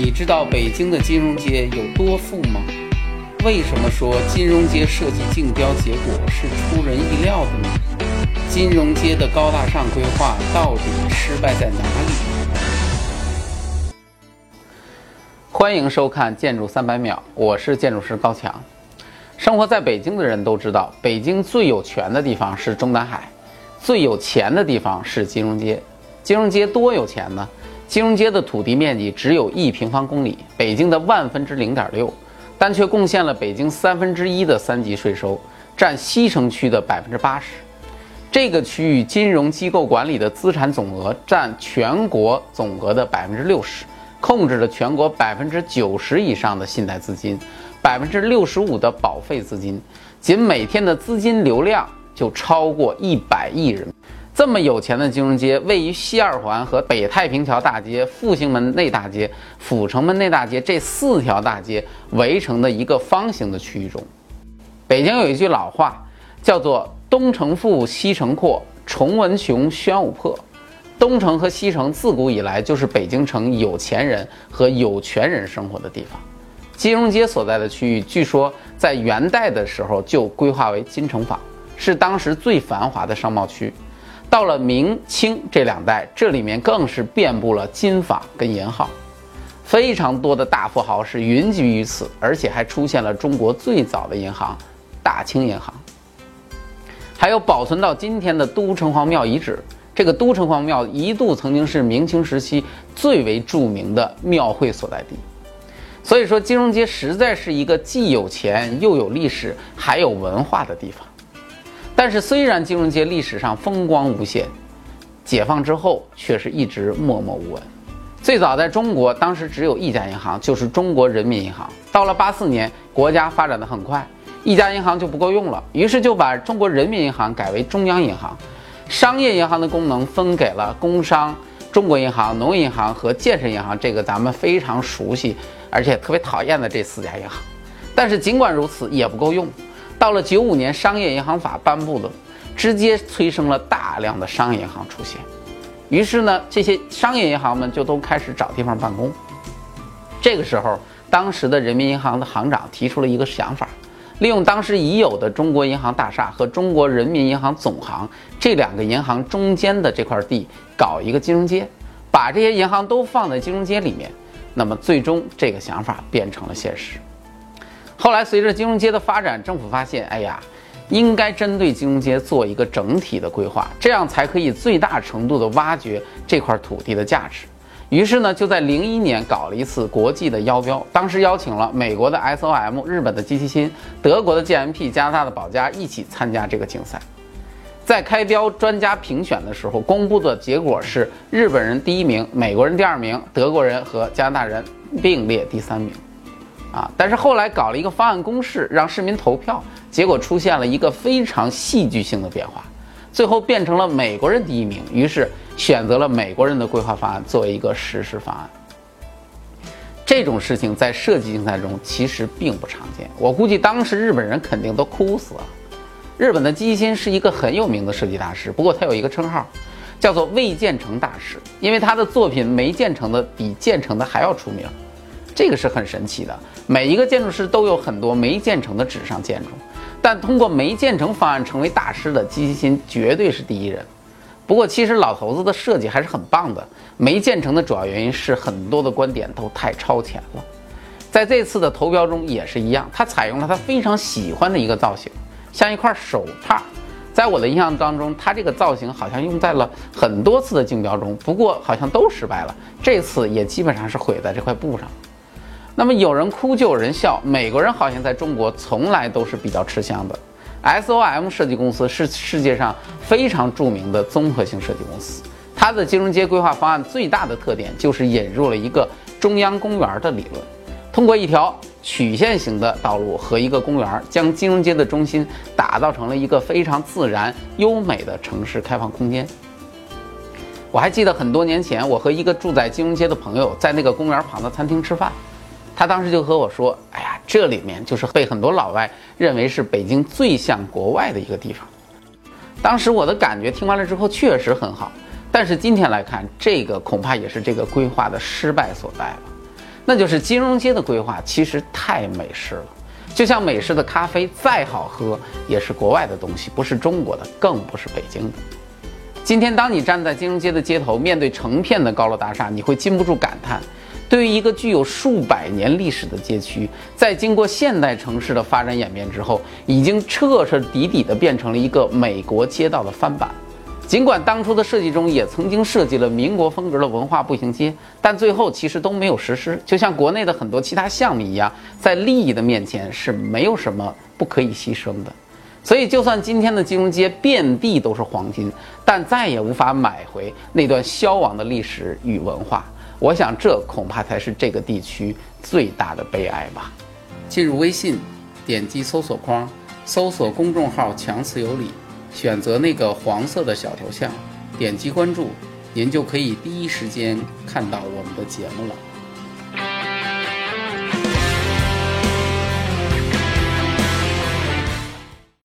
你知道北京的金融街有多富吗？为什么说金融街设计竞标结果是出人意料的呢？金融街的高大上规划到底失败在哪里？欢迎收看《建筑三百秒》，我是建筑师高强。生活在北京的人都知道，北京最有权的地方是中南海，最有钱的地方是金融街。金融街多有钱呢？金融街的土地面积只有一平方公里，北京的万分之零点六，但却贡献了北京三分之一的三级税收，占西城区的百分之八十。这个区域金融机构管理的资产总额占全国总额的百分之六十，控制了全国百分之九十以上的信贷资金，百分之六十五的保费资金，仅每天的资金流量就超过一百亿人。这么有钱的金融街，位于西二环和北太平桥大街、复兴门内大街、阜成门内大街这四条大街围成的一个方形的区域中。北京有一句老话，叫做“东城富，西城阔，崇文穷，宣武破”。东城和西城自古以来就是北京城有钱人和有权人生活的地方。金融街所在的区域，据说在元代的时候就规划为金城坊，是当时最繁华的商贸区。到了明清这两代，这里面更是遍布了金坊跟银号，非常多的大富豪是云集于此，而且还出现了中国最早的银行——大清银行。还有保存到今天的都城隍庙遗址，这个都城隍庙一度曾经是明清时期最为著名的庙会所在地。所以说，金融街实在是一个既有钱又有历史还有文化的地方。但是，虽然金融街历史上风光无限，解放之后却是一直默默无闻。最早在中国，当时只有一家银行，就是中国人民银行。到了八四年，国家发展的很快，一家银行就不够用了，于是就把中国人民银行改为中央银行，商业银行的功能分给了工商、中国银行、农业银行和建设银行。这个咱们非常熟悉，而且特别讨厌的这四家银行。但是尽管如此，也不够用。到了九五年，商业银行法颁布了，直接催生了大量的商业银行出现。于是呢，这些商业银行们就都开始找地方办公。这个时候，当时的人民银行的行长提出了一个想法，利用当时已有的中国银行大厦和中国人民银行总行这两个银行中间的这块地，搞一个金融街，把这些银行都放在金融街里面。那么，最终这个想法变成了现实。后来，随着金融街的发展，政府发现，哎呀，应该针对金融街做一个整体的规划，这样才可以最大程度的挖掘这块土地的价值。于是呢，就在零一年搞了一次国际的邀标，当时邀请了美国的 SOM、日本的机器新、德国的 GMP、加拿大的宝佳一起参加这个竞赛。在开标专家评选的时候，公布的结果是日本人第一名，美国人第二名，德国人和加拿大人并列第三名。啊！但是后来搞了一个方案公示，让市民投票，结果出现了一个非常戏剧性的变化，最后变成了美国人第一名，于是选择了美国人的规划方案作为一个实施方案。这种事情在设计竞赛中其实并不常见，我估计当时日本人肯定都哭死了。日本的基辛是一个很有名的设计大师，不过他有一个称号，叫做未建成大师，因为他的作品没建成的比建成的还要出名。这个是很神奇的，每一个建筑师都有很多没建成的纸上建筑，但通过没建成方案成为大师的机器心绝对是第一人。不过，其实老头子的设计还是很棒的。没建成的主要原因是很多的观点都太超前了。在这次的投标中也是一样，他采用了他非常喜欢的一个造型，像一块手帕。在我的印象当中，他这个造型好像用在了很多次的竞标中，不过好像都失败了。这次也基本上是毁在这块布上。那么有人哭就有人笑，美国人好像在中国从来都是比较吃香的。SOM 设计公司是世界上非常著名的综合性设计公司，它的金融街规划方案最大的特点就是引入了一个中央公园的理论，通过一条曲线型的道路和一个公园，将金融街的中心打造成了一个非常自然优美的城市开放空间。我还记得很多年前，我和一个住在金融街的朋友在那个公园旁的餐厅吃饭。他当时就和我说：“哎呀，这里面就是被很多老外认为是北京最像国外的一个地方。”当时我的感觉听完了之后确实很好，但是今天来看，这个恐怕也是这个规划的失败所在了。那就是金融街的规划其实太美式了。就像美式的咖啡再好喝，也是国外的东西，不是中国的，更不是北京的。今天，当你站在金融街的街头，面对成片的高楼大厦，你会禁不住感叹：对于一个具有数百年历史的街区，在经过现代城市的发展演变之后，已经彻彻底底地变成了一个美国街道的翻版。尽管当初的设计中也曾经设计了民国风格的文化步行街，但最后其实都没有实施。就像国内的很多其他项目一样，在利益的面前是没有什么不可以牺牲的。所以，就算今天的金融街遍地都是黄金，但再也无法买回那段消亡的历史与文化。我想，这恐怕才是这个地区最大的悲哀吧。进入微信，点击搜索框，搜索公众号“强词有理”。选择那个黄色的小头像，点击关注，您就可以第一时间看到我们的节目了。